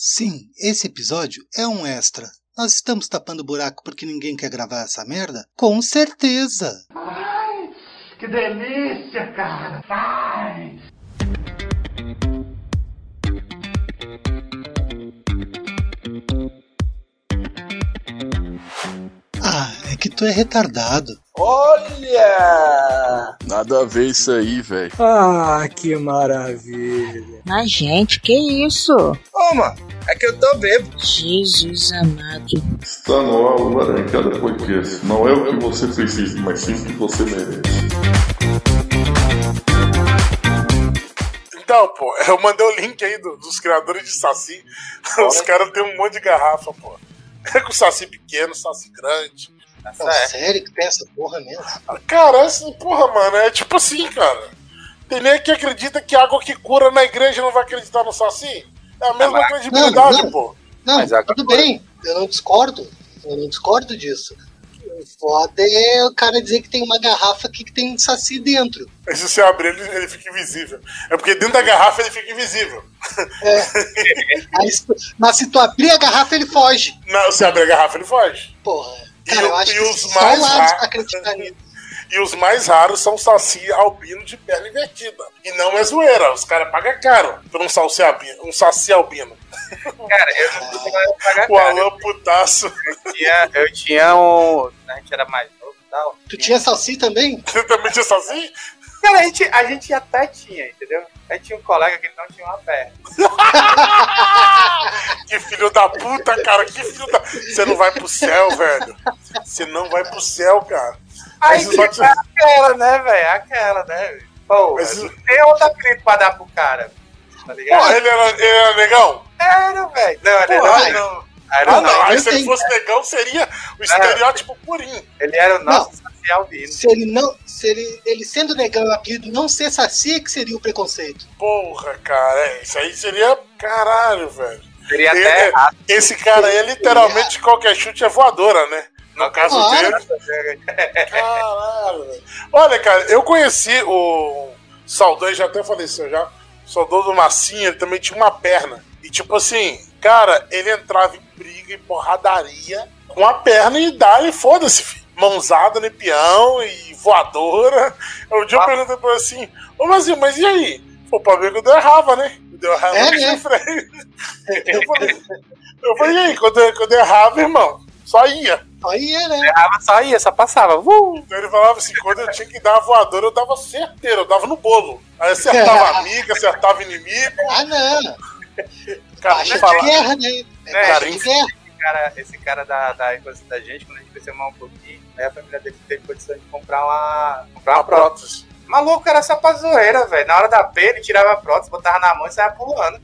Sim, esse episódio é um extra. Nós estamos tapando buraco porque ninguém quer gravar essa merda? Com certeza! Ai, que delícia, cara! Ai. Ah, é que tu é retardado. Olha! Nada a ver isso aí, velho. Ah, que maravilha. Mas, gente, que isso? Ô, mano, é que eu tô bêbado. Jesus amado. Está no ar o Laranjada Podcast. Não é o que você precisa, mas sim o que você merece. Então, pô, eu mandei o link aí do- dos criadores de Saci. Os caras têm um monte de garrafa, pô. É com Saci pequeno, Saci grande. Não, sério que tem essa porra mesmo? Cara, assim, porra, mano, é tipo assim, cara. Tem nem que acredita que água que cura na igreja não vai acreditar no Saci? É a mesma credibilidade, não, não. pô. Não, Mas tudo bem, eu não discordo. Eu não discordo disso. O foda é o cara dizer que tem uma garrafa aqui que tem saci dentro. Aí se você abrir ele, ele fica invisível. É porque dentro da garrafa ele fica invisível. Aí, se tu- mas se tu abrir a garrafa, ele foge. Não, você abre a garrafa ele foge. Porra. E Cara, o- eu acho e os mais o raros- pra acreditar nisso. E os mais raros são saci albino de perna invertida. E não é zoeira, os caras pagam caro por um saci albino. Um saci albino. Cara, eu não conseguia pagar O caro. Alan putaço. Eu tinha, eu tinha um. A gente era mais novo e tal. Tu tinha salsi também? Você também tinha saci? Cara, a gente, a gente até tinha, entendeu? A gente tinha um colega que não tinha uma perna. Que filho da puta, cara. Que filho da. Você não vai pro céu, velho. Você não vai pro céu, cara. Aí tipo, é aquela, né, velho? Aquela, né? Pô, Mas- tem outro apelido pra dar pro cara. Tá ligado? Pô, ele era, ele era negão? Era, velho. Não, ele Porra, era, não. Era Ah, não. Aí se ele fosse negão, seria o estereótipo purinho. Ele era o nosso social. Se ele não. Se ele, ele sendo negão o apelido não ser saci, que seria o preconceito. Porra, cara. É, isso aí seria. Caralho, velho. Seria Ele- até errado. Esse cara aí, literalmente, qualquer chute é voadora, né? No caso Claro. dele. Caralho, velho. Olha, cara, eu conheci o Saudoso, já até faleceu já. O Saudoso Massinha, ele também tinha uma perna. E tipo assim, cara, ele entrava em briga e porradaria com a perna e dá-lhe, foda-se, filho. Mãozada no peão e voadora. Um dia eu perguntei pra ele assim, ô Mazinho, mas e aí? Pô, pra ver que eu errava, né? Eu errava É, no né? freio. Eu falei, eu falei, e aí, quando eu, quando eu errava, irmão, só ia. Aí é, né? Errava, só ia, só passava. Uh! Então ele falava assim, quando eu tinha que dar a voadora, eu dava certeiro, eu dava no bolo. Aí acertava amiga, acertava inimigo. Ah, não. Cara, de falar. guerra, né? É baixa cara, de guerra. Esse cara, esse cara da, da da gente, quando a gente cresceu mais um pouquinho, aí a família dele teve condição de comprar uma, comprar uma Uma prótese. prótese. Maluco era só pra zoeira, velho. Na hora da P, ele tirava a prótese, botava na mão e saia pulando.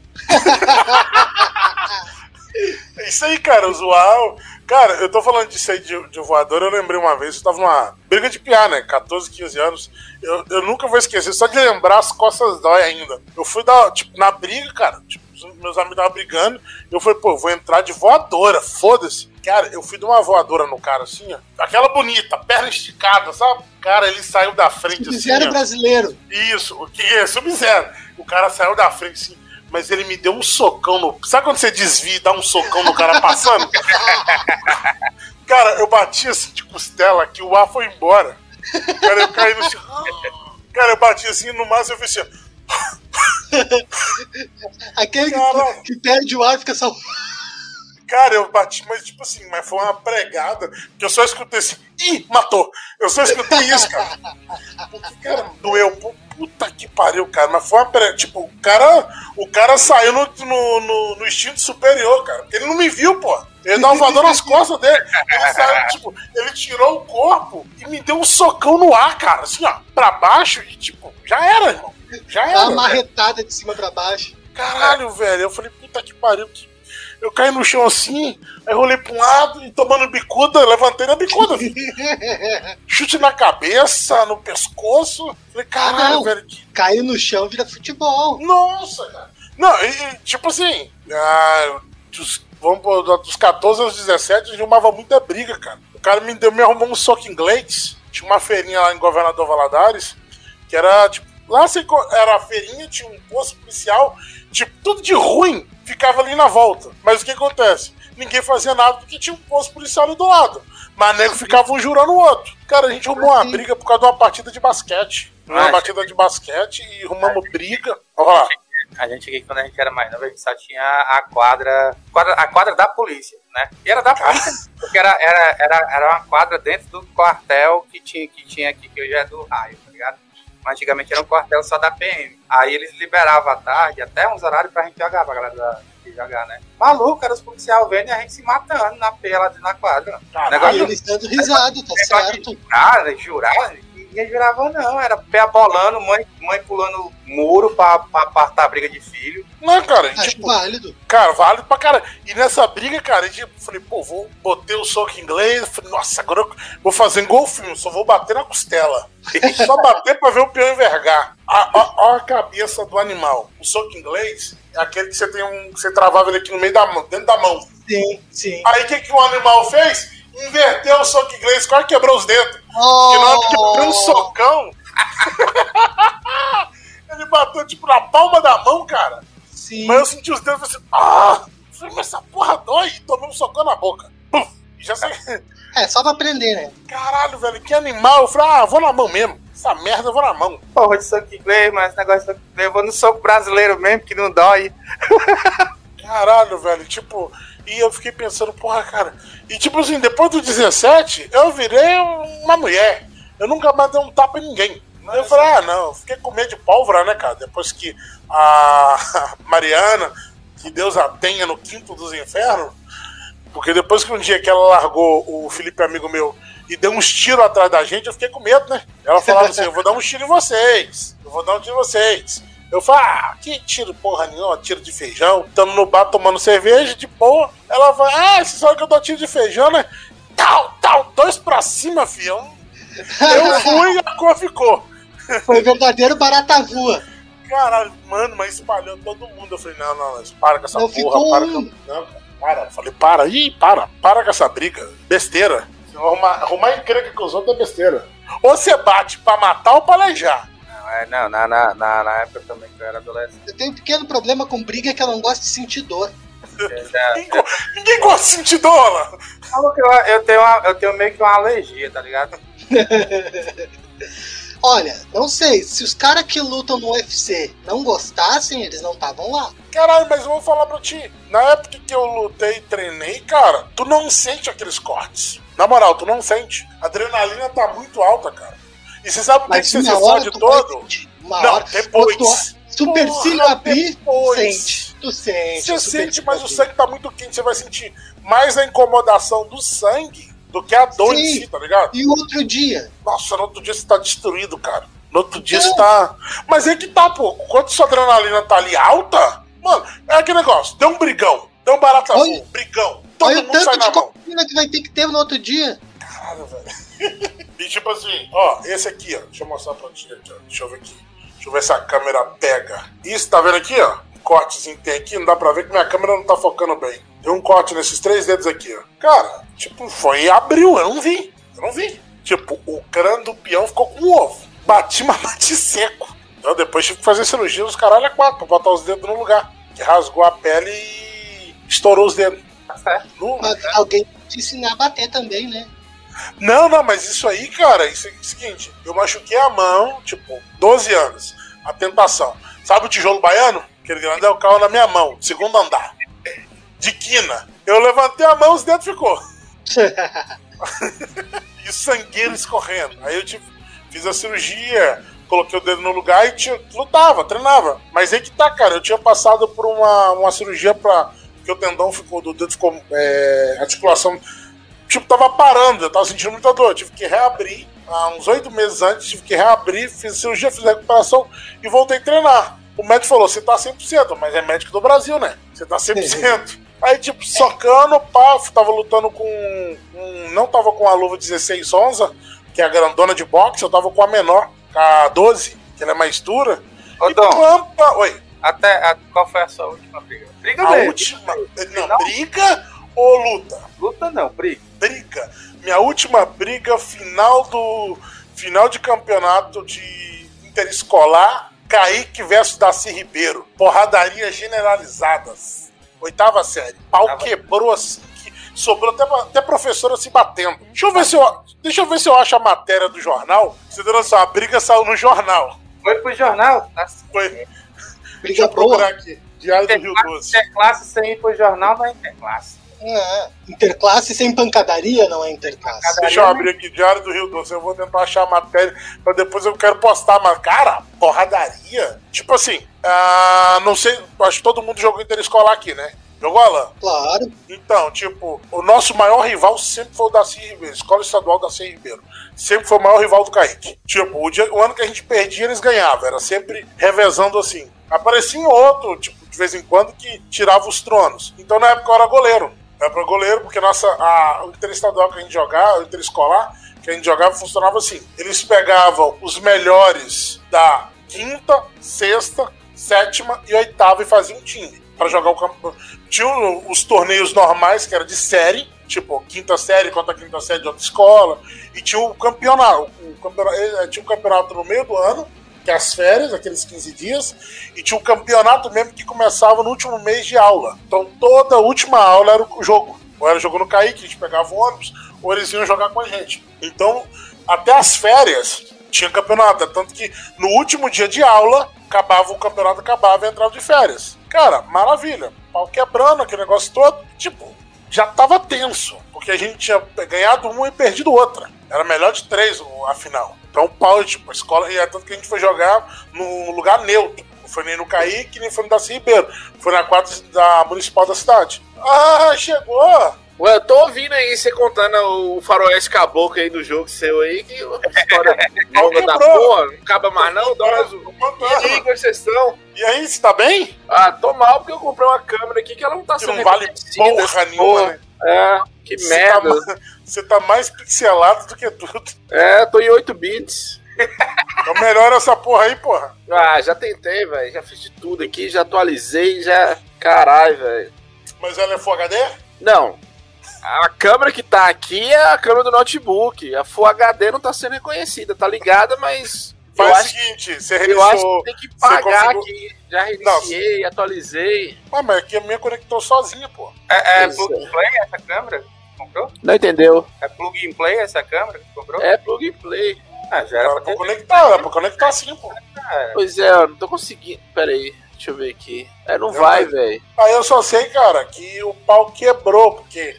É Isso aí, cara, zoar. Cara, eu tô falando disso aí de, de voador, eu lembrei uma vez, eu tava numa briga de piar, né? 14, 15 anos. Eu, eu nunca vou esquecer, só de lembrar as costas dói ainda. Eu fui dar, tipo, na briga, cara, tipo, meus amigos estavam brigando, eu falei, pô, eu vou entrar de voadora, foda-se. Cara, eu fui de uma voadora no cara, assim, ó. Aquela bonita, perna esticada, sabe? Cara, ele saiu da frente, assim, Sub-Zero brasileiro. Isso, o que é Sub-Zero. O cara saiu da frente assim, mas ele me deu um socão no. Sabe quando você desvia e dá um socão no cara passando? cara, eu bati assim de costela que o ar foi embora. Cara, eu caí no chão. Cara, eu bati assim no máximo eu fiz assim. Aquele que, Caralho. que perde o ar fica só. Cara, eu bati, mas tipo assim, mas foi uma pregada que eu só escutei assim, ih, matou. Eu só escutei isso, cara. Cara, doeu. Pu- Puta que pariu, cara. Mas foi uma pregada. Tipo, o cara, o cara saiu no, no, no, no instinto superior, cara. Porque ele não me viu, pô. Ele dá um voador nas costas dele. Ele saiu, tipo, ele tirou o corpo e me deu um socão no ar, cara. Assim, ó, pra baixo e, tipo, já era, irmão. Já Dá era. uma marretada de cima pra baixo. Caralho, velho. Eu falei, puta que pariu. Que... Eu caí no chão assim, aí rolei pra um lado e tomando bicuda, levantei na bicuda. Chute na cabeça, no pescoço. Falei, caralho, Ah, velho. Que... Caiu no chão, vira futebol. Nossa, cara. Não, e, tipo assim, ah, dos, vamos pôr, dos 14 aos 17, a gente arrumava muita briga, cara. O cara me, deu, me arrumou um soco inglês. Tinha uma feirinha lá em Governador Valadares, que era, tipo, Lá era a feirinha, tinha um posto policial, tipo, tudo de ruim ficava ali na volta. Mas o que acontece? Ninguém fazia nada porque tinha um posto policial ali do lado. Mas nego ficava um jurando o outro. Cara, a gente arrumou uma briga por causa de uma partida de basquete. Uma partida de basquete e arrumamos briga. Olha lá. A gente aqui, quando a gente era mais novo, a gente só tinha a quadra, quadra- a quadra da polícia, né? E era da polícia, porque era, era, era, era uma quadra dentro do quartel que tinha, que tinha aqui, que hoje é do raio, tá ligado? Mas antigamente era um quartel só da PM. Aí eles liberavam à tarde, até uns horários pra gente jogar, pra galera da, jogar, né? Maluco, era os policiais vendo e a gente se matando na pela na quadra. E Negócio eles dando risada, tá certo? jurar, jurar, ninguém jurava não. Era pé abolando, mãe, mãe pulando muro pra, pra apartar a briga de filho. Não, cara, Acho tipo, válido. Cara, vale pra caralho. E nessa briga, cara, eu falei, pô, vou botei o soco inglês. Falei, nossa, agora eu vou fazer um golfinho, só vou bater na costela. só bater pra ver o peão envergar. A, a, a cabeça do animal. O soco inglês é aquele que você tem um. que Você travava ele aqui no meio da mão, dentro da mão. Sim, sim. Aí o que, que o animal fez? Inverteu o soco inglês, quase quebrou os dedos. Porque na hora que deu um socão. ele bateu tipo na palma da mão, cara. Sim. Mas eu senti os dedos e falei assim, ah! Falei, mas essa porra dói! E tomei um socão na boca. Puf! E já saí. É, só pra aprender, né? Caralho, velho, que animal! Eu falei, ah, vou na mão mesmo. Essa merda eu vou na mão. Porra de soco inglês, mas esse negócio de soco inglês, eu vou no soco brasileiro mesmo, que não dói. Caralho, velho, tipo. E eu fiquei pensando, porra, cara. E tipo assim, depois do 17, eu virei uma mulher. Eu nunca mais dei um tapa em ninguém. Aí eu falei, ah, não, eu fiquei com medo de pólvora, né, cara? Depois que a Mariana, que Deus a tenha no quinto dos infernos, porque depois que um dia que ela largou o Felipe, amigo meu, e deu uns tiros atrás da gente, eu fiquei com medo, né? Ela falava assim: eu vou dar um tiro em vocês, eu vou dar um tiro em vocês. Eu falo, ah, que tiro porra nenhuma, tiro de feijão. Tamo no bar tomando cerveja, de boa. Ela vai, ah, você sabe que eu dou tiro de feijão, né? Tal, tal, dois pra cima, fião. Eu fui e a cor ficou. Foi verdadeiro barata voa. Caralho, mano, mas espalhou todo mundo. Eu falei, não, não, não, para com essa Não, porra, ficou para um. com. Não, cara, para. Eu falei, para, ih, para, para com essa briga. Besteira. Arrumar, arrumar encrenca com os outros é besteira. Ou você bate pra matar ou pra alejar. Não, é, não na, na, na, na época também que eu era adolescente. Eu tenho um pequeno problema com briga que eu não gosto de sentir dor. já- Ninguém, ninguém gosta de sentir dor. Eu, eu, tenho uma- eu tenho meio que uma alergia, tá ligado? Olha, não sei, se os caras que lutam no UFC não gostassem, eles não estavam lá. Caralho, mas eu vou falar pra ti. Na época que eu lutei e treinei, cara, tu não sente aqueles cortes. Na moral, tu não sente. A adrenalina tá muito alta, cara. E você sabe por que que você vai todo? sentir. Uma Não, hora. depois. Tu supercílio abrir, sente. Tu sente. Você o sente, mas o sangue tá muito quente. Você vai sentir mais a incomodação do sangue do que a dor em Sim. si, tá ligado? E o outro dia? Nossa, no outro dia você tá destruído, cara. No outro dia você tá. Mas é que tá, pô. Quando sua adrenalina tá ali alta, mano, é aquele negócio. Deu um brigão. Deu um barata Olha- azul. Brigão. Todo Olha o mundo tanto sai de na mão. cocaína que vai ter que ter no outro dia. Caralho, velho. e tipo assim, ó, esse aqui, ó. Deixa eu mostrar pra ti aqui, ó. Deixa eu ver aqui. Deixa eu ver se a câmera pega. Isso, tá vendo aqui, ó? Cortezinho que tem aqui, não dá pra ver que minha câmera não tá focando bem. Deu um corte nesses três dedos aqui, ó. Cara, tipo, foi e abriu, eu não vi. Eu não vi. Tipo, o crânio do peão ficou com um ovo. Bati, mas bati seco. Então depois tive que fazer cirurgia nos caralho a quatro pra botar os dedos no lugar. Que rasgou a pele e estourou os dedos. Tá certo. No- Mas alguém te ensinar a bater também, né? Não, não, mas isso aí, cara, isso é o seguinte, eu machuquei a mão, tipo, 12 anos. A tentação. Sabe o tijolo baiano? Aquele grandão caiu na minha mão, segundo andar. De quina. Eu levantei a mão, os dedos ficou. E sangueiro escorrendo. Aí eu tive, fiz a cirurgia, coloquei o dedo no lugar e tinha- lutava, treinava. Mas aí que tá, cara, eu tinha passado por uma, uma cirurgia pra. que o tendão ficou, do dedo ficou. É, articulação. Tipo, tava parando, eu tava sentindo muita dor. Eu tive que reabrir. Há uns oito meses antes, tive que reabrir, fiz cirurgia, fiz a recuperação e voltei a treinar. O médico falou: você tá 100%, mas é médico do Brasil, né? Você tá 100%. Aí, tipo, socando, pá, tava lutando com. um- não tava com a luva 16 onza, que é a grandona de boxe, eu tava com a menor, a 12, que ela é mais dura. Ô, e Dom, pampa. Oi, até a- qual foi a sua última briga? Briga a mesmo. última. Não, briga ou luta? Luta não, briga. briga. Minha última briga final do final de campeonato de Interescolar, Kaique versus Darcy Ribeiro. Porradarias generalizadas. Oitava série. Pau Tava- quebrou assim. que Sobrou até, até professora se batendo. Deixa eu ver se eu, deixa eu ver se eu acho a matéria do jornal. Você deu noção, a briga saiu no jornal. Foi pro jornal. Nossa, Foi. Deixa Briga eu procurar boa. aqui. Diário do Rio Doce. Interclasse sem ir pro jornal não é interclasse. É. Interclasse sem pancadaria não é interclasse. Deixa eu abrir aqui, Diário do Rio Doce. Eu vou tentar achar a matéria pra depois eu quero postar. Mas, cara, porradaria. Tipo assim, ah, não sei, acho que todo mundo jogou interescolar aqui, né? Jogou, Alan? Claro. Então, tipo, o nosso maior rival sempre foi o Daci Ribeiro, Escola Estadual Daci Ribeiro. Sempre foi o maior rival do Kaique. Tipo, o, dia- o ano que a gente perdia, eles ganhavam. Era sempre revezando assim. Aparecia um outro, tipo, de vez em quando, que tirava os tronos. Então, na época, eu era goleiro. Eu era goleiro porque nossa, a, o interestadual que a gente jogava, o interescolar que a gente jogava, funcionava assim. Eles pegavam os melhores da quinta, sexta, sétima e oitava e faziam um time para jogar o campo. Tinha os torneios normais, que era de série, tipo quinta série contra quinta série de outra escola, e tinha o campeonato. O campeonato eh, tinha o campeonato no meio do ano, que é as férias, aqueles 15 dias, e tinha o campeonato mesmo que começava no último mês de aula. Então toda última aula era o jogo. Ou era jogo no Kaique, a gente pegava o ônibus, ou eles iam jogar com a gente. Então, até as férias tinha campeonato. Tanto que no último dia de aula, acabava o campeonato, acabava e entrava de férias. Cara, maravilha. Pau quebrando, aquele negócio todo. Tipo, já tava tenso. Porque a gente tinha ganhado uma e perdido outra. Era melhor de três a final. Então o pau, tipo, a escola. E é tanto que a gente foi jogar num lugar neutro. Não foi nem no Kaique, nem foi no Daci Ribeiro. Foi na quadra da municipal da cidade. Ah, chegou! Ué, eu tô ouvindo aí você contando o faroeste caboclo aí do jogo seu aí, que história longa da porra, não acaba mais não, Dorazo. E aí, é? E aí, você tá bem? Ah, tô mal porque eu comprei uma câmera aqui que ela não tá Que sendo não vale porra nenhuma, porra. né? É, que Você tá merda. Você tá mais pixelado do que tudo. É, tô em 8 bits. Então melhora essa porra aí, porra. Ah, já tentei, velho. Já fiz de tudo aqui, já atualizei, já. Caralho, velho. Mas ela é Full HD? Não. A câmera que tá aqui é a câmera do notebook. A Full HD não tá sendo reconhecida, tá ligada, mas. Eu Faz acho, o seguinte, você eu acho reiniciou. que tem que pagar configurou- aqui. Já reiniciei, atualizei. Ah, mas aqui a minha conectou sozinha, pô. É, é plug and play essa câmera? Comprou? Não entendeu? É plug and play essa câmera que comprou? É plug and play. Ah, já era Era pra ter. conectar, era pra conectar sim, pô. Pois é, eu não tô conseguindo. Pera aí, deixa eu ver aqui. É, não Eu vai, não- velho. Aí eu só sei, cara, que o pau quebrou, porque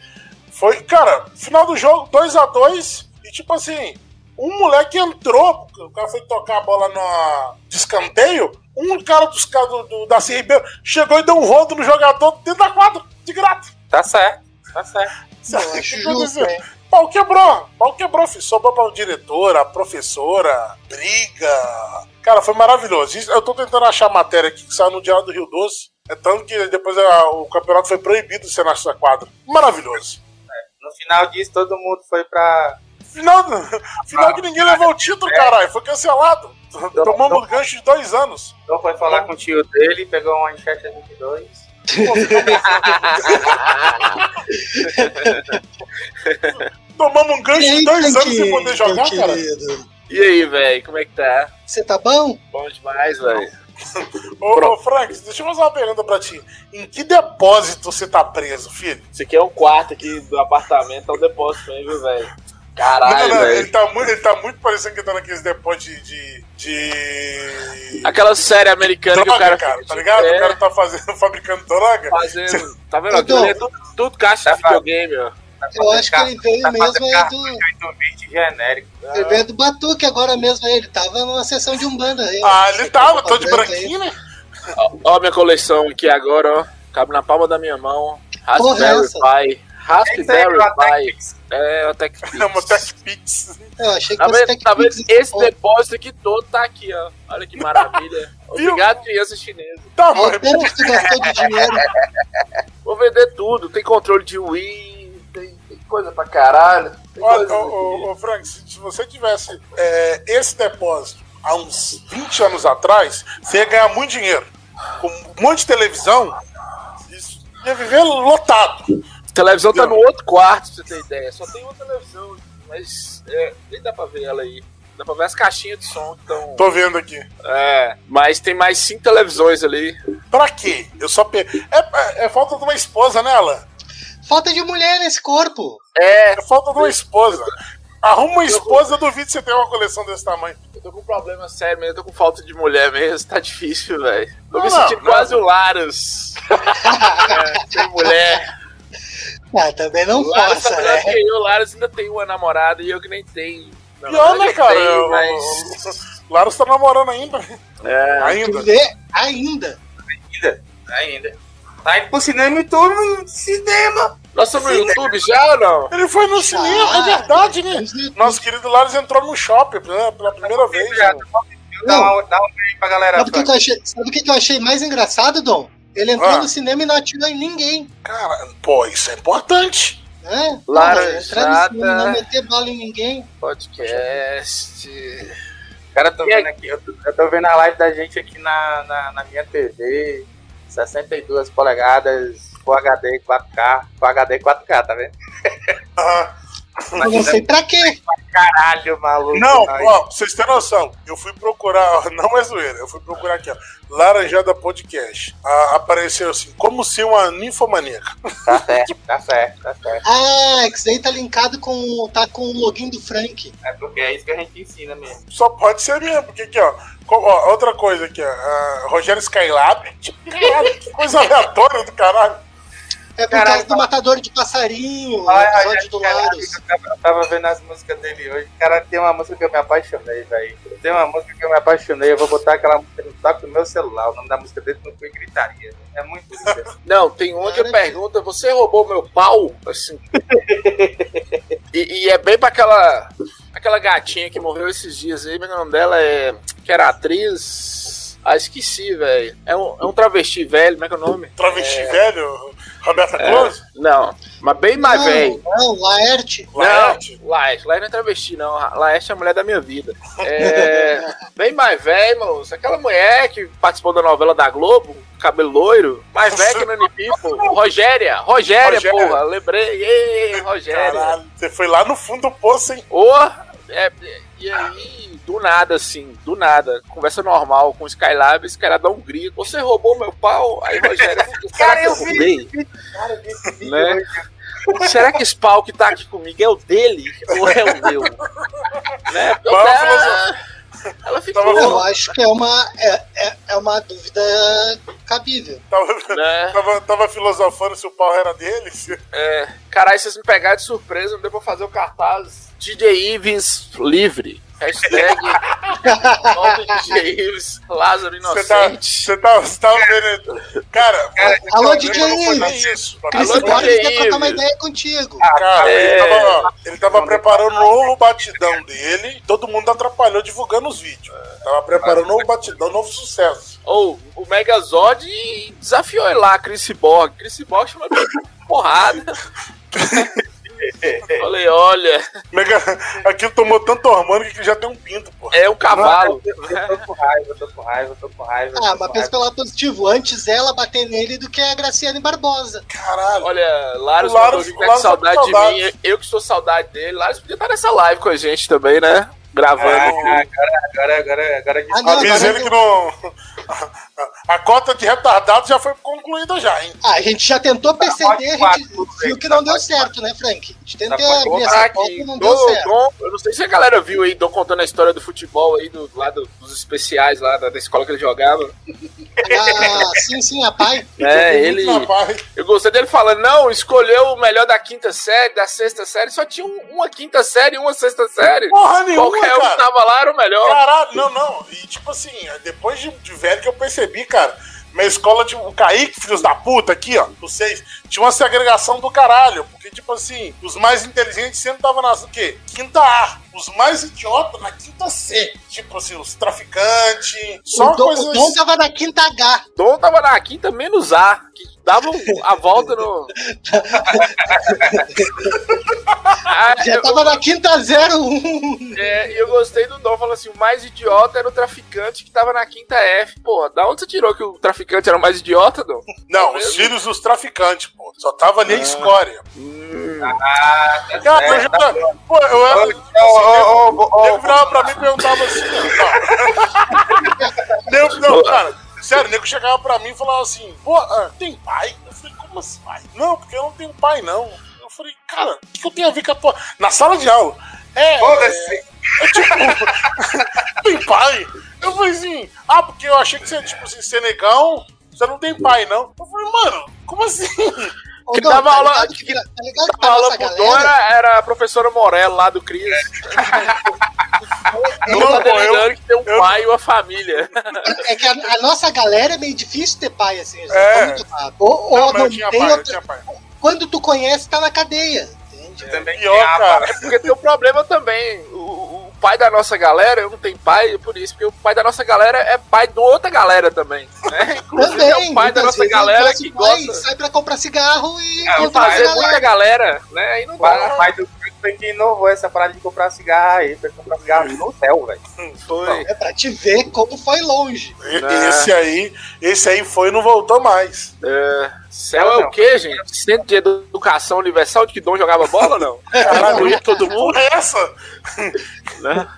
foi, cara, final do jogo, 2 a 2 e tipo assim, um moleque entrou, o cara foi tocar a bola no de escanteio, um cara dos caras do, do, da C. Ribeiro chegou e deu um rodo no jogador dentro da quadra, de graça. Tá certo, tá certo. Eu acho justo, hein? Pau quebrou, pau quebrou, filho. Sobrou pra diretora, professora, briga. Cara, foi maravilhoso. Eu tô tentando achar a matéria aqui que saiu no Diário do Rio Doce. É tanto que depois a- o campeonato foi proibido de ser nessa quadra. Maravilhoso. No final disso, todo mundo foi pra. Final, final que ninguém levou o título, caralho. Foi cancelado. Tomamos gancho de dois anos. Então foi falar com o tio dele, pegou uma enxerga 22. Tomamos um gancho aí, de dois anos sem poder jogar, cara. E aí, velho, como é que tá? Você tá bom? Bom demais, velho. Ô, ô, Frank, deixa eu fazer uma pergunta pra ti. Em que depósito você tá preso, filho? Isso aqui é um quarto aqui do apartamento, é um depósito aí, viu, velho? Caralho, não, não, ele tá muito, ele tá muito parecendo que tá naqueles depósitos de. de. de... Aquela série americana que o droga, cara, cara, tá ligado? É, O cara tá fazendo, fabricando droga. fazendo. Tá vendo? Ali é tudo, tudo caixa de Tá videogame, ó. Eu acho que ele veio tá mesmo é carro do. de 8 bit genérico. Ele veio do Batuque agora mesmo, ele tava numa sessão de Umbanda. aí. Ah, ele tava, tô de Branco aí. branquinho, né? Ó, minha coleção aqui agora, ó. Cabe na palma da minha mão. É Raspberry essa? Pi. Raspberry Pi. É, o Tech É uma Tech Pix. Eu achei que Tá vendo? Tá vendo? Esse depósito aqui todo tá aqui, ó. Olha que maravilha. Obrigado, criança chinesa. Tá, Olha o mas. tempo que tu gastou de dinheiro. Vou vender tudo. Tem controle de Wii, coisa pra caralho. Olha, ô, ô, Frank, se, você tivesse é, esse depósito há uns 20 anos atrás, você ia ganhar muito dinheiro. Com um monte de televisão, isso ia viver lotado. A televisão tá no outro quarto, pra você ter ideia. Só tem uma televisão, mas é, nem dá pra ver ela aí. Dá pra ver as caixinhas de som que estão. Tô vendo aqui. É, mas tem mais cinco televisões ali. Pra quê? Eu só pe... é, é falta de uma esposa, né, Alan? Falta de mulher nesse corpo. É, É falta de uma esposa. Arruma uma esposa, eu duvido que você tenha uma coleção desse tamanho. eu tô com um problema sério mesmo, eu tô com falta de mulher mesmo, tá difícil, velho. Tô Não, me não, sentindo não. quase o Larus. é, tem mulher. Ah, também não O Larus tá né? que eu, o Larus ainda tem uma namorada e eu que nem tenho. Não, Pior, eu né, cara? tenho, Eu- mas... Laros tá namorando ainda. É, Ainda. vê ainda. Ainda. Ainda. Tá indo pro cinema e tudo no cinema. nós estamos no YouTube já ou não? Ele foi no cinema, é verdade, né? No- Nosso querido Laros entrou no shopping né, pela primeira vez. né? Dá uma, dá uma aí pra galera. Sabe o que, que eu achei, sabe o que que eu achei mais engraçado, Dom? Ele entrou Ah. no cinema e não atirou em ninguém. Cara, pô, isso é importante. Né? Laranjada. Entrar no cinema e não meter bala em ninguém. Podcast. Cara, tô vendo aqui, eu tô, eu tô vendo a live da gente aqui na, na, na minha TV. 62 polegadas, Full HD 4K, Full HD 4K, tá vendo? Aham. Eu não sei pra quê. Caralho, maluco. Não, ó, pra vocês terem noção, eu fui procurar, não é zoeira, eu fui procurar aqui, ó, Laranjada Podcast. Ah, apareceu assim, como ser uma ninfomaníaca. Tá certo, tá certo, tá certo. Ah, é que isso aí tá linkado com. tá com o login do Frank. É porque é isso que a gente ensina mesmo. Só pode ser mesmo, porque aqui, ó, ó, outra coisa aqui, ó, ah, Rogério Skylab, tipo, caralho, que coisa aleatória do caralho. É por Caralho, causa do matador de passarinho, Ai, episódio ai, do Larus. Eu tava, eu vendo as músicas dele hoje. Cara, tem uma música que eu me apaixonei, velho. Tem uma música que eu me apaixonei. Eu vou botar aquela música no toque do meu celular. O nome da música dele não foi gritaria. É muito lindo. Não, tem que Cara, pergunta, você roubou meu pau? Assim. e, e é bem pra aquela. Aquela gatinha que morreu esses dias aí, o nome dela é. Que era atriz. Ah, esqueci, velho. É um, é um travesti velho, como é que é o nome? Travesti velho, Roberta É. Close, Não, mas bem mais velho. Não, Laerte. Laerte. Não, Laerte. Laerte não é travesti, não. Laerte é a mulher da minha vida. É, bem mais velho, moço. Aquela mulher que participou da novela da Globo, cabelo loiro, mais velha que Nani People. Rogéria, Rogéria, Rogéria. porra. Lembrei. Ei, Rogéria. Caralho, você foi lá no fundo do poço, hein? Ô, é, e aí, do nada, assim, do nada, conversa normal com o Skylab, o Skylab dá um grito. Você roubou meu pau? Aí, Rogério, Cara, eu eu vi roubei? Cara, eu vi esse vídeo Né? Será que esse pau que tá aqui comigo é o dele ou é o meu? né? Ela, ela ficou, Eu acho que é uma, é, é, é uma dúvida cabível. Tava, né? tava, tava filosofando se o pau era dele. se- É, caralho, vocês me pegaram de surpresa, não deu pra fazer o cartaz. DJ Ives livre. Hashtag nome DJ Ives, Lázaro Você tá, Inocente. você tá, você tava vendo. Cara, o Alô, DJ Ives. Alô, Borges DJ quer trocar uma Ives. ideia contigo. Cara, É. ele tava, ele tava preparando um novo batidão dele, todo mundo atrapalhou divulgando os vídeos. Tava preparando um novo batidão, um novo sucesso. Ou o Megazord desafiou ele lá, Chris Borg. Chris Borg chama porrada. Falei, olha, Mega, aquilo tomou tanto hormônio que já tem um pinto, pô. é um cavalo. Eu tô com raiva, eu tô com raiva, eu tô com raiva. Ah, mas pensa pelo lado positivo. Antes ela bater nele do que a Graciane Barbosa. Caralho. Olha, Laros Laros- mandou tá com Laros com saudade de saudade. mim. Eu que estou saudade dele. Laros podia estar nessa live com a gente também, né? Gravando. Ah, aqui. agora, agora, agora, agora Ah, não, Avisa agora ele que não. A cota de retardado já foi concluída já, hein? Ah, a gente já tentou PCD, a pode, gente viu que tá não deu certo, né, Frank? A gente tentou pode. abrir Ah, essa e não deu certo. Dom- eu não sei se a galera viu aí, Dom contando a história do futebol aí, do, lá do- dos especiais lá da, da escola que ele jogava. Ah, sim, sim, a pai. É, ele. Eu gostei dele falando, não, escolheu o melhor da quinta série, da sexta série, só tinha um- uma quinta série e uma sexta série. porra nenhuma, Um que cara. tava lá era o melhor. Caralho, não, não. E tipo assim, depois de, de velho que eu percebi, cara, minha escola tinha o Kaique, filhos da puta, aqui, ó, vocês, tinha uma segregação do caralho. Porque, tipo assim, os mais inteligentes sempre estavam na o quê? Quinta A. Os mais idiotas na quinta C. Tipo assim, os traficantes. Só O Dom, coisas. o Dom tava na quinta H. Dom tava na quinta menos A, que dava um- a volta no. Ah, Já eu, tava na quinta 01. é, e eu gostei do Dom falando assim: o mais idiota era o traficante que tava na quinta F. Pô, da onde você tirou que o traficante era o mais idiota, Dom? Não, É os filhos dos traficantes, pô. Só tava ali a escória. Ah, tá Cara, eu certo, já, tá pô, eu era. Nego ô, virava pra mim e perguntava assim. Nego, não, cara, sério, o nego chegava pra mim e falava assim, pô, ah, tem pai? Eu falei, como assim, pai? Não, porque eu não tenho pai, não. Eu falei, cara, o que, que eu tenho a ver com a tua. Na sala de aula. É. Foda-se. é, tipo, tem pai? Eu falei assim, ah, porque eu achei que você, tipo assim, ser negão, você não tem pai, não. Eu falei, mano, como assim? Que Dom, dava tá aula- ligado que- Tá aula nossa pro era, era a professora Morello lá do Cris. Não, Não tá eu- que tem um eu- pai e uma família. É que a, a nossa galera é meio difícil ter pai, assim. É. muito rápido. Ou, ou Não, não tem pai, outra-. Quando tu conhece, tá na cadeia. Entende? Também Pior, a- cara. Porque tem um problema também. O pai da nossa galera, eu não tenho pai por isso, porque o pai da nossa galera é pai de outra galera também. Né? Inclusive Também. é o pai da nossa galera nosso que pai gosta Sai pra comprar cigarro e É, fazer galera. muita galera, né? Aí não O dá. pai do Cristo foi que inovou essa parada de comprar cigarro aí, foi comprar cigarro no céu, velho. Foi. É pra te ver como foi longe. Né? Esse aí, esse aí foi e não voltou mais. É, céu é o quê, gente? Centro de Educação Universal de que Dom jogava bola ou não? Caralho, Incluía todo mundo, porra é essa? né?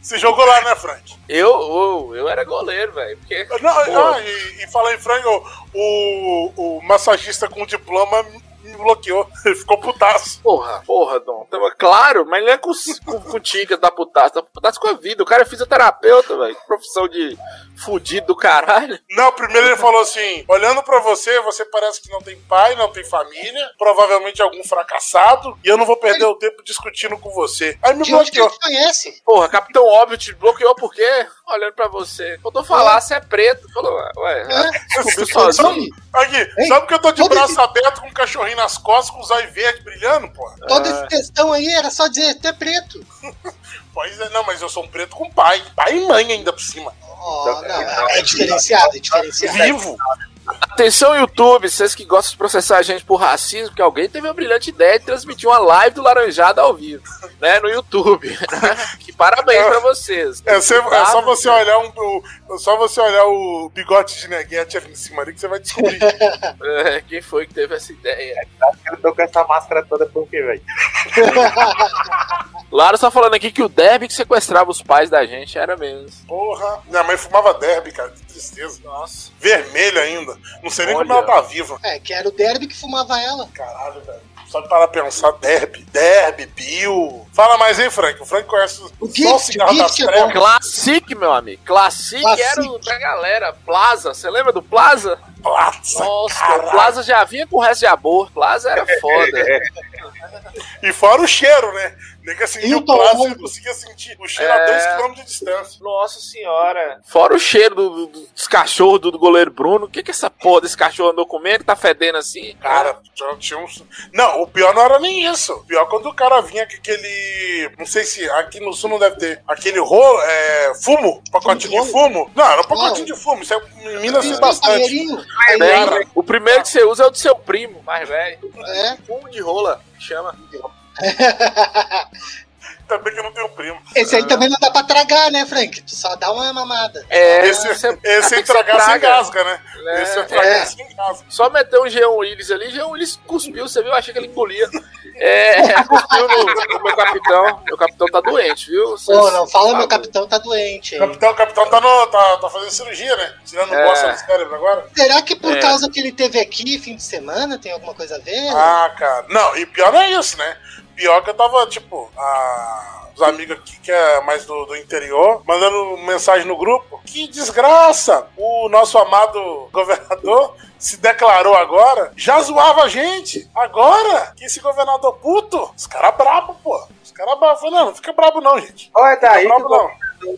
Você jogou lá, né, Frank? Eu, eu, eu era goleiro, velho. Porque Não, Pô. ah, e, e falar em Frank, o, o, o massagista com diploma me bloqueou. Ele ficou putaço. Porra, porra, Dom. Tava claro, mas não é com, com, contigo que tá putaço. Tá putaço com a vida. O cara é fisioterapeuta, velho. Profissão de fudido do caralho. Não, primeiro ele falou assim: olhando pra você, você parece que não tem pai, não tem família, provavelmente algum fracassado, e eu não vou perder o tempo discutindo com você. Aí me De onde que bloqueou. ele conhece? Porra, Capitão Óbvio te bloqueou por quê? Olhando pra você. Faltou falar, você é preto. Falou, ué, É. descobriu sozinho. Aqui, Ei, sabe que eu tô de braço esse- aberto com um cachorrinho nas costas, com os olhos verdes brilhando, porra? Toda essa questão aí era só dizer, tu é preto. Pois é, não, mas eu sou um preto com pai. Pai e mãe ainda por cima. Oh, não, é diferenciado, é diferenciado. Vivo. Atenção, YouTube, vocês que gostam de processar a gente por racismo, que alguém teve a brilhante ideia de transmitir uma live do Laranjada ao vivo, né, no YouTube. que parabéns pra vocês. É, você- é Tá? só você olhar um, o, só você olhar o bigode de neguete ali em cima ali que você vai descobrir. É, quem foi que teve essa ideia? Eu tô com essa máscara toda por quê, velho? Lara só falando aqui que o Derby que sequestrava os pais da gente era mesmo. Porra. Minha mãe fumava derby, cara. Que tristeza. Nossa. Vermelho ainda. Não sei nem Olha. como ela tá viva. É, que era o derby que fumava ela. Caralho, velho. Só para pensar, derby, derby, Bill. Fala mais aí, Frank. O Frank conhece O só o cigarro o das Gift é. Classic, meu amigo. Classic, Classic. era o da galera. Plaza, você lembra do Plaza? Plaza, Nossa, caralho. o Plaza já vinha com o resto de amor. Plaza era foda. E fora o cheiro, né? Nem que acendia o o tom plaza, longo. você conseguia sentir o cheiro a É. 2km de distância. Nossa senhora. Fora o cheiro do- do- dos cachorros do, do goleiro Bruno. O que que essa porra desse cachorro andou comendo que tá fedendo assim? Cara, já tinha uns. Não, o pior não era nem isso. O pior é quando o cara vinha com aquele. Não sei se aqui no sul não deve ter. Aquele rolo, é. Fumo? Pacotinho de fumo? Não, era um pacotinho de fumo. Isso é, em Minas tem Tem bastante. Palheirinho. o primeiro que você usa é o do seu primo, mais velho. É. Fumo de rola, chama. Também que eu não tenho primo. Esse aí também não dá pra tragar, né, Frank? Tu só dá uma mamada. É, Esse, você- esse sem tragar você sem traga. gasga, né? É, esse é tragar é. sem gasga. Só meteu um Jean Willis ali, Jean Willis cuspiu, você viu? Eu achei que ele engolia. É, cuspiu no, no meu capitão. Meu capitão tá doente, viu? Vocês- Pô, não fala, Tá meu capitão tá doente. O hein? capitão, capitão tá, no, tá, tá fazendo cirurgia, né? Tirando É. bosta do cérebro agora. Será que por É. causa que ele teve aqui fim de semana tem alguma coisa a ver? Ah, cara. Não, e pior é isso, né? Pior que eu tava, tipo, a- os amigos aqui que é mais do, do interior, mandando mensagem no grupo. Que desgraça! O nosso amado governador se declarou agora, já zoava a gente. Agora, que esse governador puto, os caras brabo, pô. Os caras brabo. Falei, Não, não fica brabo não, gente. Olha, tá aí, Brabo não.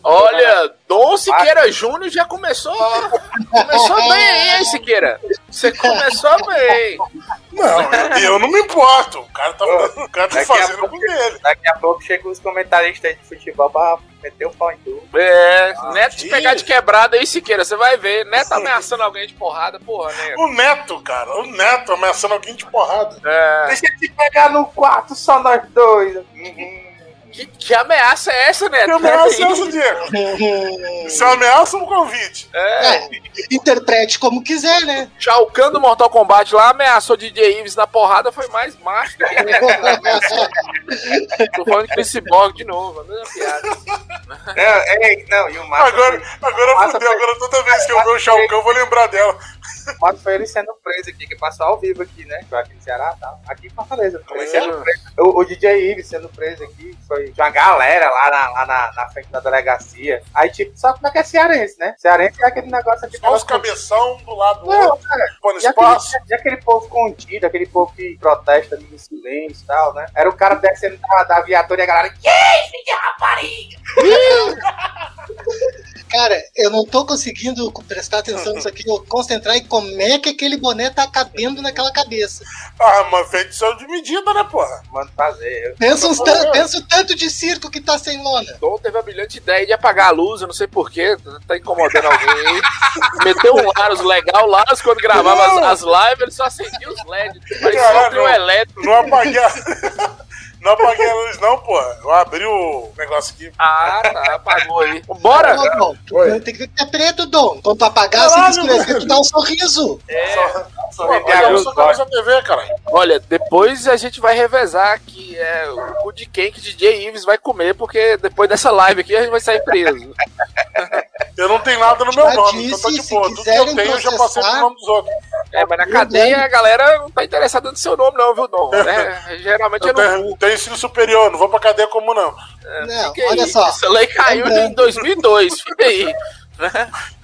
Olha, Dom Siqueira Júnior já começou. Começou bem aí, hein, Siqueira? Você começou bem. Não, eu, eu não me importo. O cara tá, o cara tá Daqui a fazendo pouco- com ele. Daqui a pouco chegam os comentaristas aí de futebol pra meter o pau em tu. É, Ah, Neto te pegar de quebrada aí, Siqueira, você vai ver. Neto ameaçando alguém de porrada, porra, né? O Neto, cara, o Neto ameaçando alguém de porrada. É, Deixa eu te pegar no quarto, só nós dois. Uhum. Que, que ameaça é essa, Neto? Que ameaça é essa, Diego? Isso é uma ameaça ou um convite? É, É, interprete como quiser, né? Shao Kahn do Mortal Kombat lá ameaçou DJ Ives na porrada, foi mais macho. Tô falando de Chris Borg de novo, a mesma piada. Não, é, não, e o Márcio, Agora, agora Massa fudeu, foi- agora toda vez que eu ver o Shao Kahn, eu vou lembrar dela. o Márcio foi ele sendo preso aqui, que passou ao vivo aqui, né? Aqui no Ceará tal. Aqui em Fortaleza. Foi ele sendo preso. O, o DJ Ives sendo preso aqui, foi tinha uma galera lá, na, lá na, na frente da delegacia. Aí, tipo, só como é que é cearense, né? Cearense é aquele negócio aqui. Só os cabeção do lado do Não, outro, cara, pondo E aquele, espaço. e aquele povo contido, aquele povo que protesta ali no silêncio e tal, né? Era o cara descendo da, da viatura e a galera. Que isso, de rapariga? Cara, eu não tô conseguindo prestar atenção nisso aqui, eu concentrar em como é que aquele boné tá cabendo naquela cabeça. Ah, mas feição de medida, né, porra? Mano, fazer. Pensa, uns tan- pensa o tanto de circo que tá sem lona. Dom teve a brilhante ideia de apagar a luz, eu não sei porquê, tá incomodando alguém aí. Meteu um Laros legal, Laros quando gravava as, as lives, ele só acendia os LEDs, parecia um trio elétrico. Não apaguei a... Não apaguei a luz, não, porra. Eu abri o negócio aqui. Ah, tá, apagou aí. Bora! Tu Oi. tem que ver que é preto, Dom. Quando tu apagar, Caralho, escurecer, velho. tu dá um sorriso. Pô, olha, eu sou cabeça da TV. Olha, depois a gente vai revezar que é o cu de quem que DJ Ives vai comer, porque depois dessa live aqui a gente vai sair preso. Eu não tenho nada no meu Já nome, então tá disse, de boa. Tudo que eu tenho eu já passei pro nome dos outros. É, mas na cadeia a galera não tá interessada no seu nome, não, viu, Dom? É, geralmente é Eu no tenho, tenho ensino superior, não vou pra cadeia como não. Não, Que olha isso, só, Essa lei caiu Lembrando. em 2002, fica aí.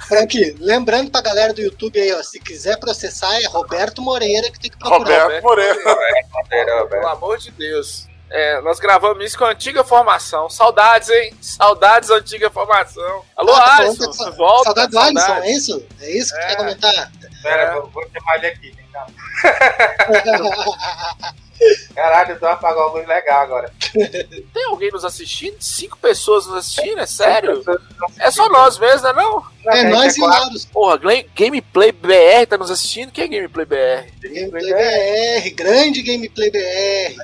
Frank, lembrando pra galera do YouTube aí, ó, se quiser processar, é Roberto Moreira que tem que procurar. Roberto Moreira. Pelo amor de Deus. É, nós gravamos isso com a antiga formação. Saudades, hein? Saudades da antiga formação. Alô, Ah, tá Alisson, da- você volta? Saudade do Alisson, Saudades. é isso? É isso que tu É. quer comentar? Pera, vou, vou chamar ele aqui, vem cá. Caralho, o Dom apagou a luz legal agora. Tem alguém nos assistindo? Cinco pessoas nos assistindo? É sério? É só nós mesmo, né não? é nós e o quatro. Laros. Porra, Gameplay BR tá nos assistindo? Quem é Gameplay BR? Gameplay BR, grande Gameplay BR.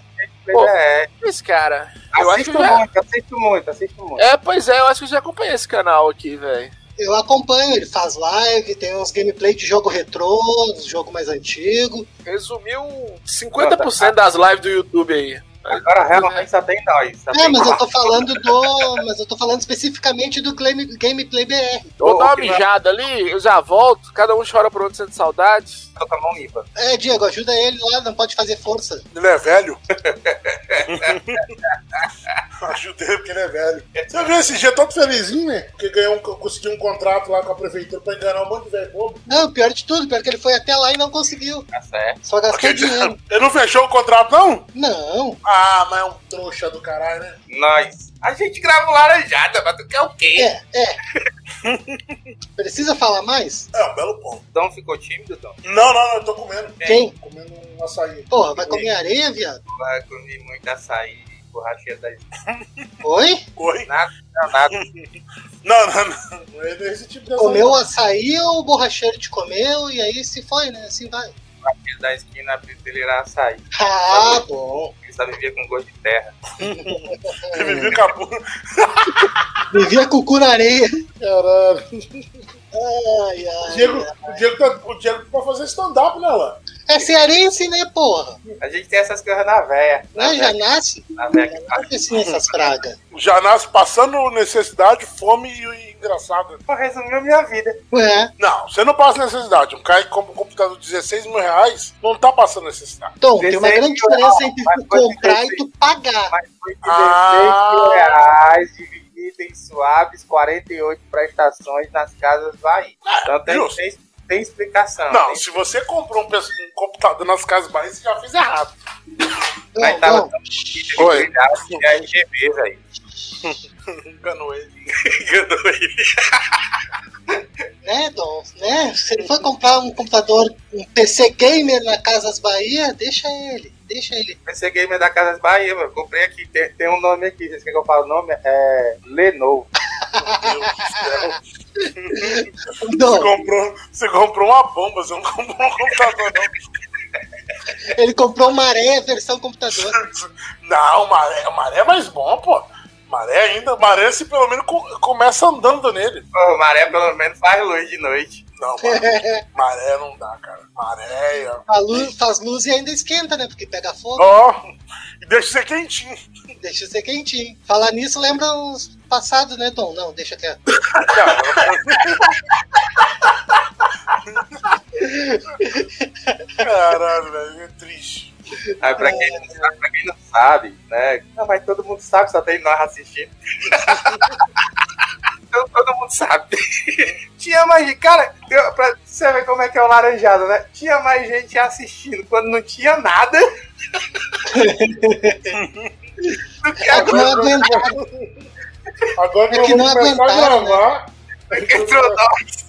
Pô, É, Esse cara. Eu acho que assisto já... muito, assisto muito, assisto muito. É, pois é, eu acho que eu já acompanhei esse canal aqui, velho. Eu acompanho, ele faz live, tem uns gameplay de jogo retrô, jogo mais antigo. Resumiu 50% das lives do YouTube aí. Agora realmente só tem nós. Só É, tem mas eu quatro. tô falando do. Mas eu tô falando especificamente do Game- Gameplay BR. Vou dar uma mijada ali, eu já volto. Cada um chora por outro sendo saudade. Tô com a mão limpa. É, Diego, ajuda ele lá, não pode fazer força. Ele é velho. Ajuda ele porque ele é velho. Você viu esse dia todo felizinho, né? Porque ganhou um, conseguiu um contrato lá com a prefeitura pra enganar um monte de velho bobo. Não, pior de tudo, pior que ele foi até lá e não conseguiu. Tá certo. Só gastou dinheiro. Ele não fechou o contrato, não? Não. Ah, mas é um trouxa do caralho, né? Nós. A gente grava o laranjada, mas tu quer o quê? É, é. Precisa falar mais? É um belo ponto. Dom ficou tímido, Dom? Não, não, não, eu tô comendo. Quem? Comendo um açaí. Porra, vai comer areia, viado? Vai comer muito açaí e borracheira da Oi? Oi? Nada, não, nada. Não, não, não. É desse tipo de. Comeu o açaí ou o borracheiro te comeu e aí se foi, né? Assim vai. Borracheira da esquina dele era açaí. Ah, bom. Só vivia com gosto de terra. Ele vivia com a bunda. Vivia com o cu na areia. Caralho. Ai, ai. O Diego, o Diego, tá, o Diego tá fazendo stand-up, né, lá? É cearense, né, porra? A gente tem essas coisas na véia. Na Né? Já nasce? na véia que faz. Assim, essas pragas. Já nasce passando necessidade, fome e, engraçado. Pô, resumiu minha vida. Ué, Não, você não passa necessidade. Um cara que compra um computador de 16 mil reais não tá passando necessidade. Tom, tem uma grande diferença entre tu comprar e tu pagar. Mas foi 16 Ah. mil reais dividido em suaves 48 prestações nas casas Bahia. Então tem, justo. tem, tem explicação. Não, tem, se você comprou um, um computador nas casas Bahia, você já fez errado. Não, tava não. tão Oi. e a RGB aí. Enganou ele. Enganou ele. Né, Dom? Né? Se ele for comprar um computador, um PC gamer na Casas Bahia, deixa ele. Deixa ele. PC Gamer da Casa Bahia, mano. Comprei aqui, tem, tem um nome aqui. Vocês querem que eu fale o nome? É Lenovo. Meu Deus do céu. Você comprou, você comprou uma bomba, você não comprou um computador, não. ele comprou maré versão computador. Não, maré, maré é mais bom, pô. Maré ainda, maré se pelo menos co- começa andando nele. Pô, Maré pelo menos faz luz de noite. Não, maré, maré não dá, cara. Maré, é- A luz, faz luz e ainda esquenta, né? Porque pega fogo, ó, e deixa ser quentinho. deixa ser quentinho. Falar nisso lembra os passados, né, Dom? Não, deixa quieto. Caralho, velho, é triste. Aí pra quem, não sabe, pra quem não sabe, né? Não, mas todo mundo sabe, só tem nós assistindo. então todo mundo sabe. Tinha mais gente, cara, deu pra você ver como é que é o laranjado, né? Tinha mais gente assistindo quando não tinha nada. do que que não agora. Agora É que não vou começar a aguentaram, né? entrou nós.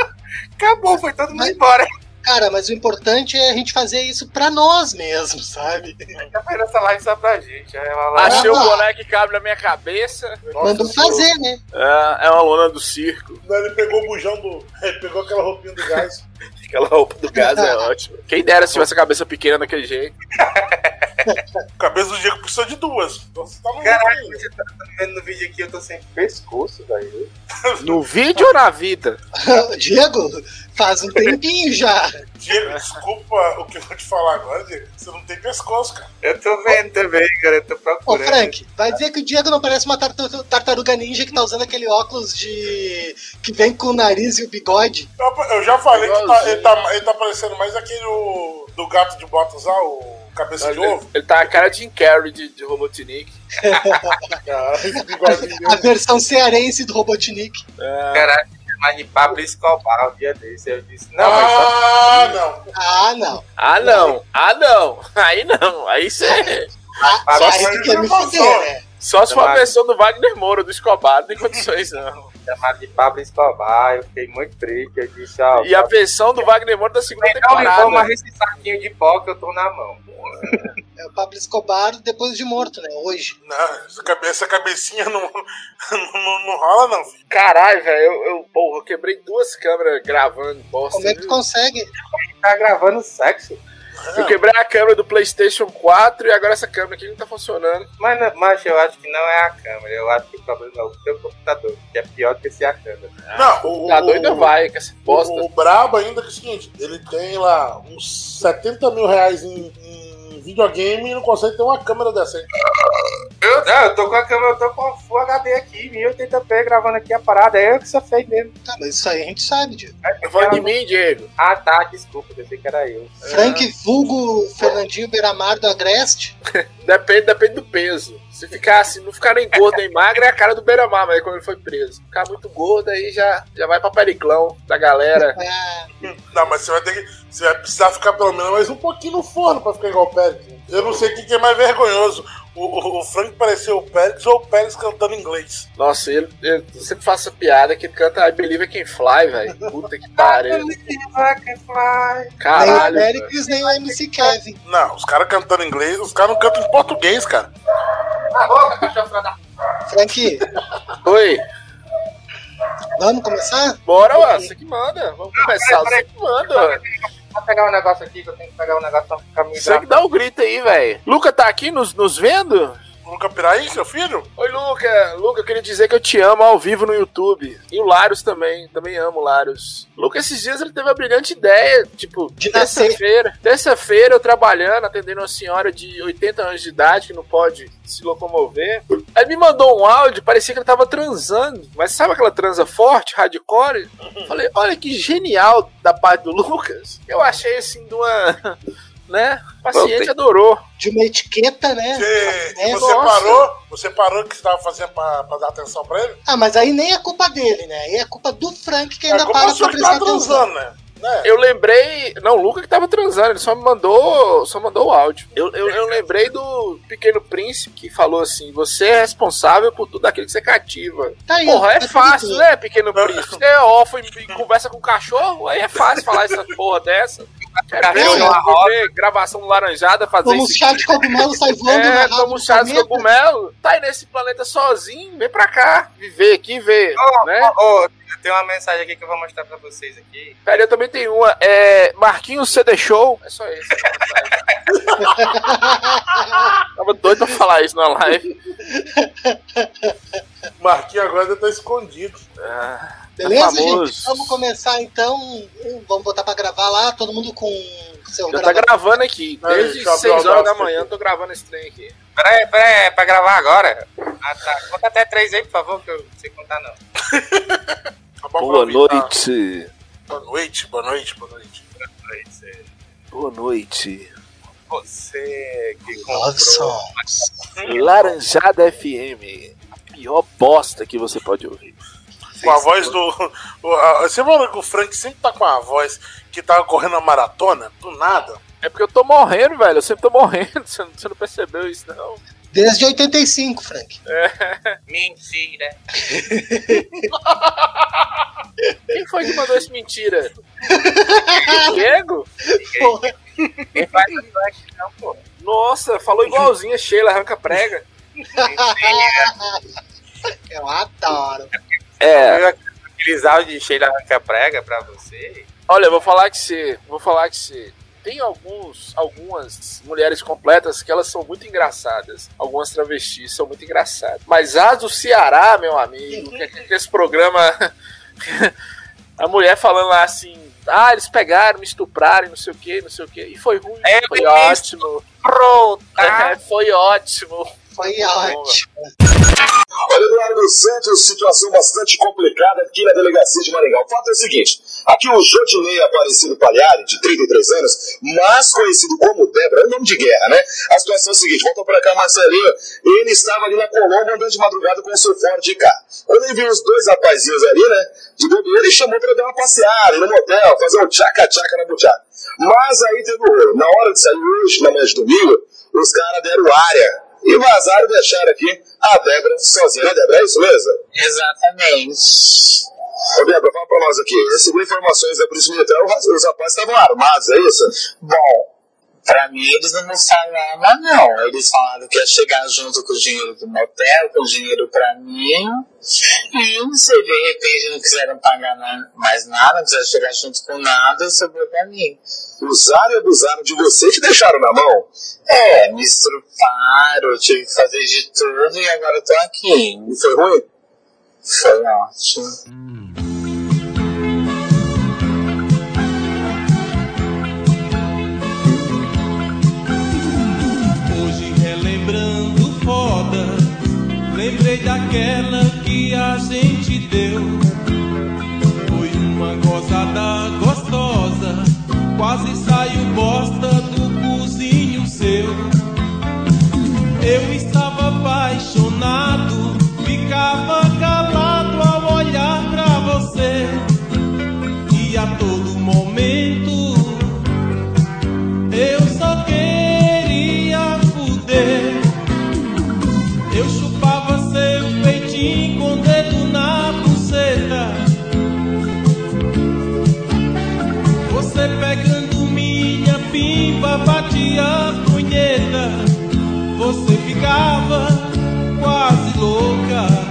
Acabou, foi todo mundo Mas- embora. Cara, mas o importante é a gente fazer isso pra nós mesmos, sabe? Já fez essa live só pra gente. Lá, Achei o boné que cabe na minha cabeça. Mandou fazer, né? É, é uma lona do circo. Não, Ele pegou o bujão do. Ele pegou aquela roupinha do gás. Aquela roupa do gás é ótima. Quem dera se tivesse a cabeça pequena daquele jeito. Cabeça do Diego precisa de duas. Então você tá no Caralho, você tá vendo no vídeo aqui, eu tô sem pescoço, velho. No vídeo ou na vida? Diego, faz um tempinho já. Diego, desculpa o que eu vou te falar agora, Diego. Você não tem pescoço, cara. Eu tô vendo também, cara, eu tô Ô, procurando. Frank, vai dizer que o Diego não parece uma tartaruga ninja que tá usando aquele óculos de. que vem com o nariz e o bigode. Eu, já falei que tá- ele, tá, ele tá parecendo mais aquele do gato de botas lá, o cabeça de Ele, ovo. ele tá a cara de Jim Carrey de, de Robotnik. Ah, A versão cearense do Robotnik. É, Caralho, mas de Pablo Escobar um dia desse. Eu disse, não, mas só Ah, não. Ah, não. Ah, não. Ah, não. Aí não. Aí você. Ah, Só aí se quer me passou. né? Só se for a Mas- versão do Wagner Moura, do Escobar, não tem condições, não. chamar de Pablo Escobar. Eu fiquei muito triste. Eu disse, ó. E a versão do Wagner Moura da segunda não me forma temporada. esse saquinho de pó que eu tô na mão. É o Pablo Escobar depois de morto, né? Hoje. Não, essa, cabe- essa cabecinha não, não, não rola, não, filho. Caralho, velho, eu, eu, porra, eu quebrei duas câmeras gravando bosta. Como é que tu consegue? Tá gravando sexo. Eu quebrei a câmera do PlayStation 4 e agora essa câmera aqui não tá funcionando. Mas, não- mas eu acho que não é a câmera. Eu acho que o problema é o seu computador, que é pior do que ser a câmera. Não, o, Tá o- doido vai com essa bosta. O, o brabo ainda que é o seguinte, ele tem lá uns 70 mil reais em, em videogame e não consegue ter uma câmera decente. Eu, não, eu tô com a câmera, eu tô com a Full HD aqui, 1080p gravando aqui a parada. É eu que sou feio mesmo. Tá, mas isso aí a gente sabe, Diego. Tá falando de mim, Diego. Ah, tá, desculpa, pensei que era eu. Frank Vulgo Fernandinho Beiramar do Agreste. Depende, depende do peso. Se ficar assim, não ficar nem gordo nem magro, é a cara do Beira-Mar, mas quando ele foi preso. Ficar muito gordo, aí já, já vai pra periclão da galera. Ah, Não, mas você vai ter que. Você vai precisar ficar pelo menos mais um pouquinho no forno pra ficar igual o Pérez. Eu não sei o que é mais vergonhoso. O, o, o Frank pareceu o Pérez ou o Pérez cantando inglês. Nossa, ele, ele eu sempre faço essa piada que ele canta I Believe I Can Fly, velho. Puta que pariu. nem o Caralho. velho. Pericles, nem o MC Kevin. Não, os caras cantando inglês, os caras não cantam em português, cara. Ah, boca, cachorro da Frank, Oi, vamos começar? bora, ué, você que manda. Vamos começar, você que manda. Vou pegar um negócio aqui, que eu tenho que pegar um negócio pra ficar me Você que dá o grito aí, velho. Luca tá aqui nos, nos vendo? Luca Piraí, seu filho? Oi, Luca. Luca, eu queria dizer que eu te amo ao vivo no YouTube. E o Larios também. Também amo o Larios. Luca, esses dias ele teve a brilhante ideia. Tipo, De terça-feira. Terça-feira eu trabalhando, atendendo uma senhora de 80 anos de idade que não pode se locomover. Aí me mandou um áudio, parecia que ele tava transando. Mas sabe aquela transa forte, hardcore? Falei, olha que genial da parte do Lucas. Eu achei assim de uma. Né? O paciente adorou. De uma etiqueta, né? Você, É, você nossa. parou? Você parou o que você tava fazendo pra, pra dar atenção pra ele? Ah, mas aí nem é culpa dele, né? Aí é culpa do Frank que ainda é como para pra prestar tava atenção. transando, né? Né? Eu lembrei. Não, o Luca que tava transando, ele só me mandou. Só mandou o áudio. Eu, eu, eu lembrei do Pequeno Príncipe que falou assim: você é responsável por tudo aquilo que você cativa. Tá aí, Porra, é tá fácil, tudo né, Pequeno Príncipe? Você é órfão e, e conversa com o cachorro, aí é fácil falar essa porra dessa. Ver Cachorro uma roda, gravação laranjada, fazer isso. um chá de cogumelo sai voando É, como rabo chá de cogumelo. Tá aí nesse planeta sozinho, vem pra cá, viver aqui, ver, Ô, né? ô, ô, tem uma mensagem aqui que eu vou mostrar pra vocês aqui. Pera, eu também tenho uma. É. Marquinhos CD Show. É só esse. Tava doido pra falar isso na live. Marquinhos agora tá escondido. Ah, Beleza, tá famoso. gente? Vamos começar então. Vamos botar pra gravar lá, todo mundo com seu Já tá gravando aqui. Desde abrir 6 o horas da manhã tô gravando esse trem aqui. Peraí, peraí, é pra gravar agora? Ah, tá. Conta até três aí, por favor, que eu não sei contar, não. Tá tá? noite. Boa noite, boa noite, boa noite. Peraí, você- Boa noite. Você que comprou... Laranjada FM. A pior bosta que você pode ouvir. Com a voz do. Você fala que o Frank sempre tá com a voz que tava correndo a maratona, do nada. É porque eu tô morrendo, velho. Eu sempre tô morrendo. Você não, você não percebeu isso, não? Desde 85, Frank. Mentira. Quem foi que mandou esse mentira? Diego? Porra. Quem faz isso aqui não, pô. Nossa, falou igualzinho a Sheila, arranca prega. Eu adoro. É, Aqueles áudios de Sheila Prega pra você. olha, eu vou falar que você. Vou falar que você. Tem alguns, algumas mulheres completas que elas são muito engraçadas. Algumas travestis são muito engraçadas. Mas as do Ceará, meu amigo, que, que esse programa. a mulher falando lá assim. Ah, eles pegaram, me estupraram, não sei o que, não sei o que. E foi ruim. É, foi ótimo. Pronto. É, foi ótimo. Foi Muito bom, ótimo. Olha, Eduardo Santos, situação bastante complicada aqui na delegacia de Maringá. O fato é o seguinte: aqui o Jodinei Aparecido Palhari, de 33 anos, mais conhecido como Débora, é um nome de guerra, né? A situação é a seguinte: volta pra cá, Marcelinho. Ele estava ali na Colômbia andando de madrugada com o seu Ford de cá. Quando ele viu os dois rapazinhos ali, né? De bobeira, ele chamou pra dar uma passeada ir no motel, fazer um tchaca-tchaca na buchaca. Mas aí teve o. Na hora de sair hoje, na manhã de domingo, os caras deram área. E vazaram e deixaram aqui a Débora sozinha, né, Débora? É isso mesmo? Exatamente. Ô, Débora, fala pra nós aqui. Segundo informações da Polícia Militar, os os rapazes estavam armados, é isso? Bom, pra mim eles não mostraram arma, não. Eles falaram que ia chegar junto com o dinheiro do motel, com o dinheiro pra mim. E se de repente não quiseram pagar mais nada, não quiseram chegar junto com nada, sobrou pra mim. Usaram e abusaram de você e te deixaram na mão. É, me estruparam, tive que fazer de tudo e agora eu tô aqui. E foi ruim? Foi ótimo. Hoje lembrei daquela que a gente deu. Foi uma gozada gostosa, quase saiu bosta do cozinho seu. Eu estava apaixonado, ficava calado ao olhar pra você. Ficava quase louca